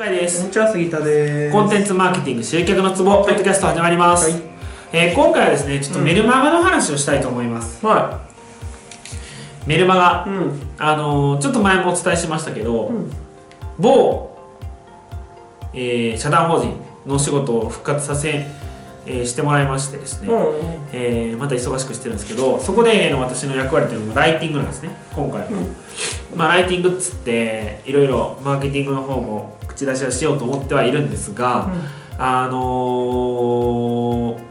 回です。こんにちは杉田です。コンテンツマーケティング集客のツボポッドキャスト始まります、はい。えー今回はですねちょっとメルマガの話をしたいと思います、はメルマガ。いうん。あのーちょっと前もお伝えしましたけど、うん。某、えー社団法人のお仕事を復活させ、えーしてもらいましてですね、うんえーまた忙しくしてるんですけどそこでの私の役割というのがライティングなんですね今回は、まあ、ライティングっつっていろいろマーケティングの方も口出しはしようと思ってはいるんですが、あのー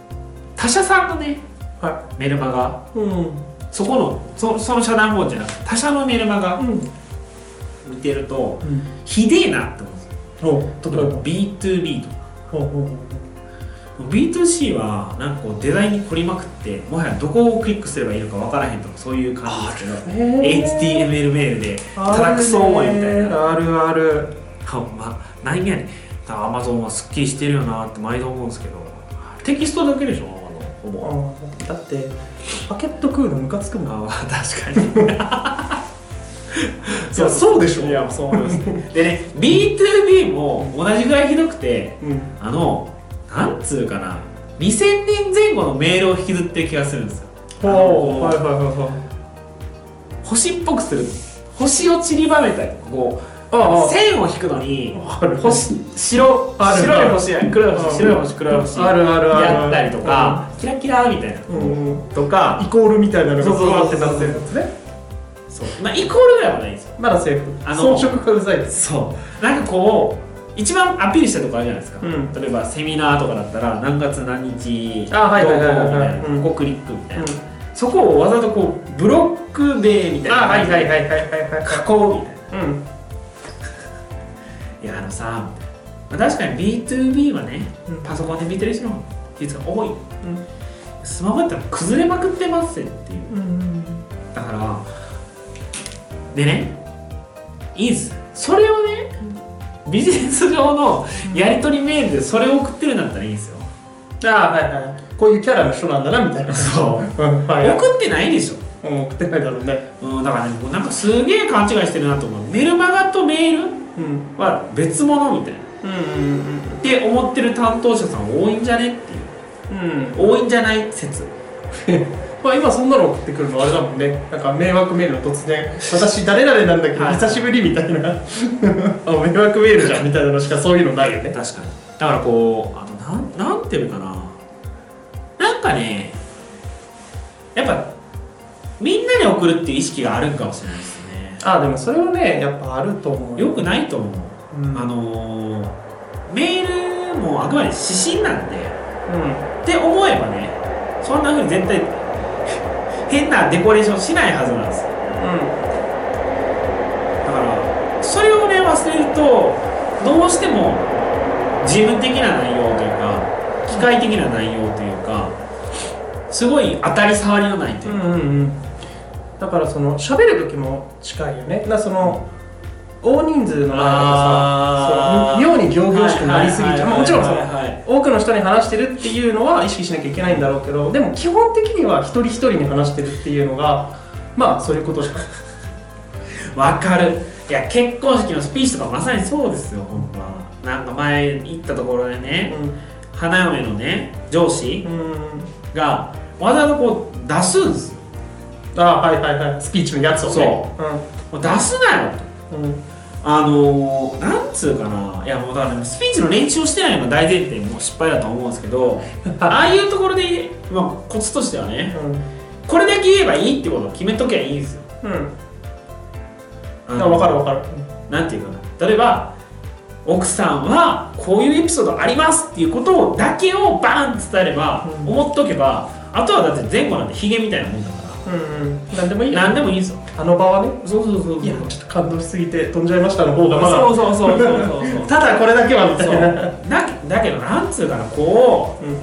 他社さんのねはメルマガいうん。そこのそその社団法人じゃなくて他社のメルマガうん。見てるとうん。ひでえなって思うんですよ。お例えば B2B とか。ほうほうほう B2C はなんかこうデザインに凝りまくってもはやどこをクリックすればいいのかわからへんとかそういう感じですけど HTML メールでただくそ思いみたいな。あるあるほんま何やね。んアマゾンはすっきりしてるよなって毎度思うんですけど。テキストだけでしょ？あのほぼ。あだってパケット食うのムカつくもん。あ確かに。いやそうでしょ。いやそう思いますでね B2B も同じぐらいひどくてうん。あのなんつうかな。2000年前後のメールを引きずってる気がするんですよ。はいはいはいはい。星っぽくする。星を散りばめたりこうああ。線を引くのに星白ある。白い星や黒いうん。星白い星黒い星。あるあるある。やったりとかキラキラみたいな。うん。うんとかイコールみたいなのがそうってなってるやつね。そう。まあイコールぐらいはないんですよ。まだセーフ。あの装飾がうざいです。そう。なんかこう一番アピールしたとこあるじゃないですか、うん。例えばセミナーとかだったら何月何日あはいはいはいはい。どうみたいな。うん。ここクリックみたいな、うん。そこをわざとこうブロック名みたいな囲うみたいな。うんいやあのさ、まあ、確かに B2B はねうん。パソコンで見てる人の比率が多い。スマホやったら崩れまくってますっていう。うんだからでねいいんです。それをねビジネス上のやり取りメールでそれを送ってるんだったらいいんですよ。あはいはい。こういうキャラの人なんだなみたいな。そう。うんはい。はい送ってないでしょ、うん送ってないだろうね。うん、だからねなんかすげえ勘違いしてるなと思う。メルマガとメールうんは別物みたいな。うんうんって思ってる担当者さん多いんじゃねっていう。うん。うん多いんじゃない説。まあ今そんなの送ってくるのあれだもんね。なんか迷惑メールの突然。私誰々なんだけどはい。久しぶりみたいな。あ迷惑メールじゃんみたいなのしかそういうのないよね。確かに。だからこうあのなんなんていうのかな。なんかねやっぱみんなに送るっていう意識があるんかもしれないです。ねあでもそれはねやっぱあると思うよ。くないと思う、うん。あのーメールもあくまで指針なんで。うって思えばねそんな風に絶対 変なデコレーションしないはずなんです。よだからそれをね忘れるとどうしても事務的な内容というか機械的な内容というかすごい当たり障りのないというか、んうんうんうんだからその喋る時も近いよね。だその大人数の前だとさ妙に仰々しくなりすぎちゃう。まあもちろんその多くの人に話してるっていうのは意識しなきゃいけないんだろうけどでも基本的には一人一人に話してるっていうのがまあそういうことじゃん。わかる。いや結婚式のスピーチとかまさにそうですよ本当はなんか前行ったところでね、花嫁のね上司うん、うん、がわざとこう出すんですよあはいはいはい。スピーチのやつをね。もう出すなよ。とう、うん。うん、あのー、なんつうかな。いやもうだから、ね、スピーチの練習をしてないのが大前提もう失敗だと思うんですけど ああいうところで、まあ、コツとしてはねこれだけ言えばいいってことを決めときゃいいんですよ。うん。分かる分かる。なんていうかな。例えば奥さんはこういうエピソードありますっていうことをだけをバーンって伝えれば、うん。思っとけばあとはだって前後なんてヒゲみたいなもんだからうんうん。何でもいいよ。何でもいいんですよあの場はね。そうそうそうそう。いやちょっと感動しすぎて飛んじゃいましたの方がまだ。そうそうそうそうそう。そ うただこれだけはみたい。なだだけどなんつうかなこううん。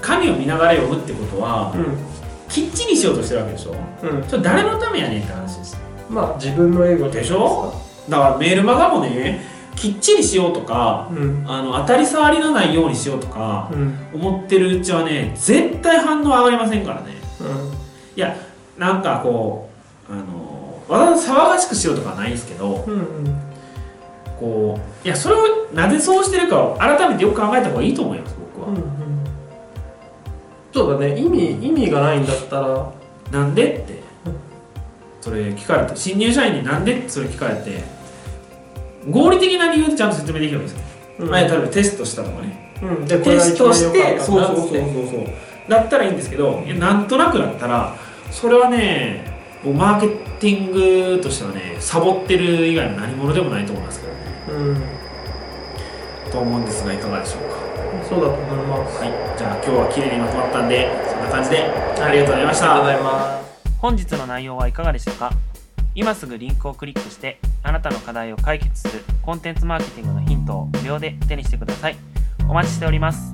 紙を見ながら読むってことは、うきっちりしようとしてるわけでしょ？んうん。それ誰のためやねんって話です。まあ自分の英語でしょ？だからメールマガもねきっちりしようとかうん。あの当たり障りのないようにしようとかうん。思ってるうちはね絶対反応上がりませんからね。うん。いやなんかこうあのわざわざ騒がしくしようとかはないんですけどうんうん。こういやそれをなぜそうしてるかを改めてよく考えた方がいいと思います僕は、うんうん。そうだね。意味意味がないんだったら。なんでって。それ聞かれて新入社員になんでってそれ聞かれて合理的な理由でちゃんと説明できるわけですよ、うん。前例えばテストしたとかね。うん。でテストしてそうそうそうそうそうだったらいいんですけどいやなんとなくだったらそれはねもうマーケティングとしてはねサボってる以外の何者でもないと思いますけどね。うん。と思うんですがいかがでしょうか？そうだと思います。はい。じゃあ今日は綺麗にまとまったんでそんな感じでありがとうございました、ありがとうございます。本日の内容はいかがでしたか？今すぐリンクをクリックしてあなたの課題を解決するコンテンツマーケティングのヒントを無料で手にしてください。お待ちしております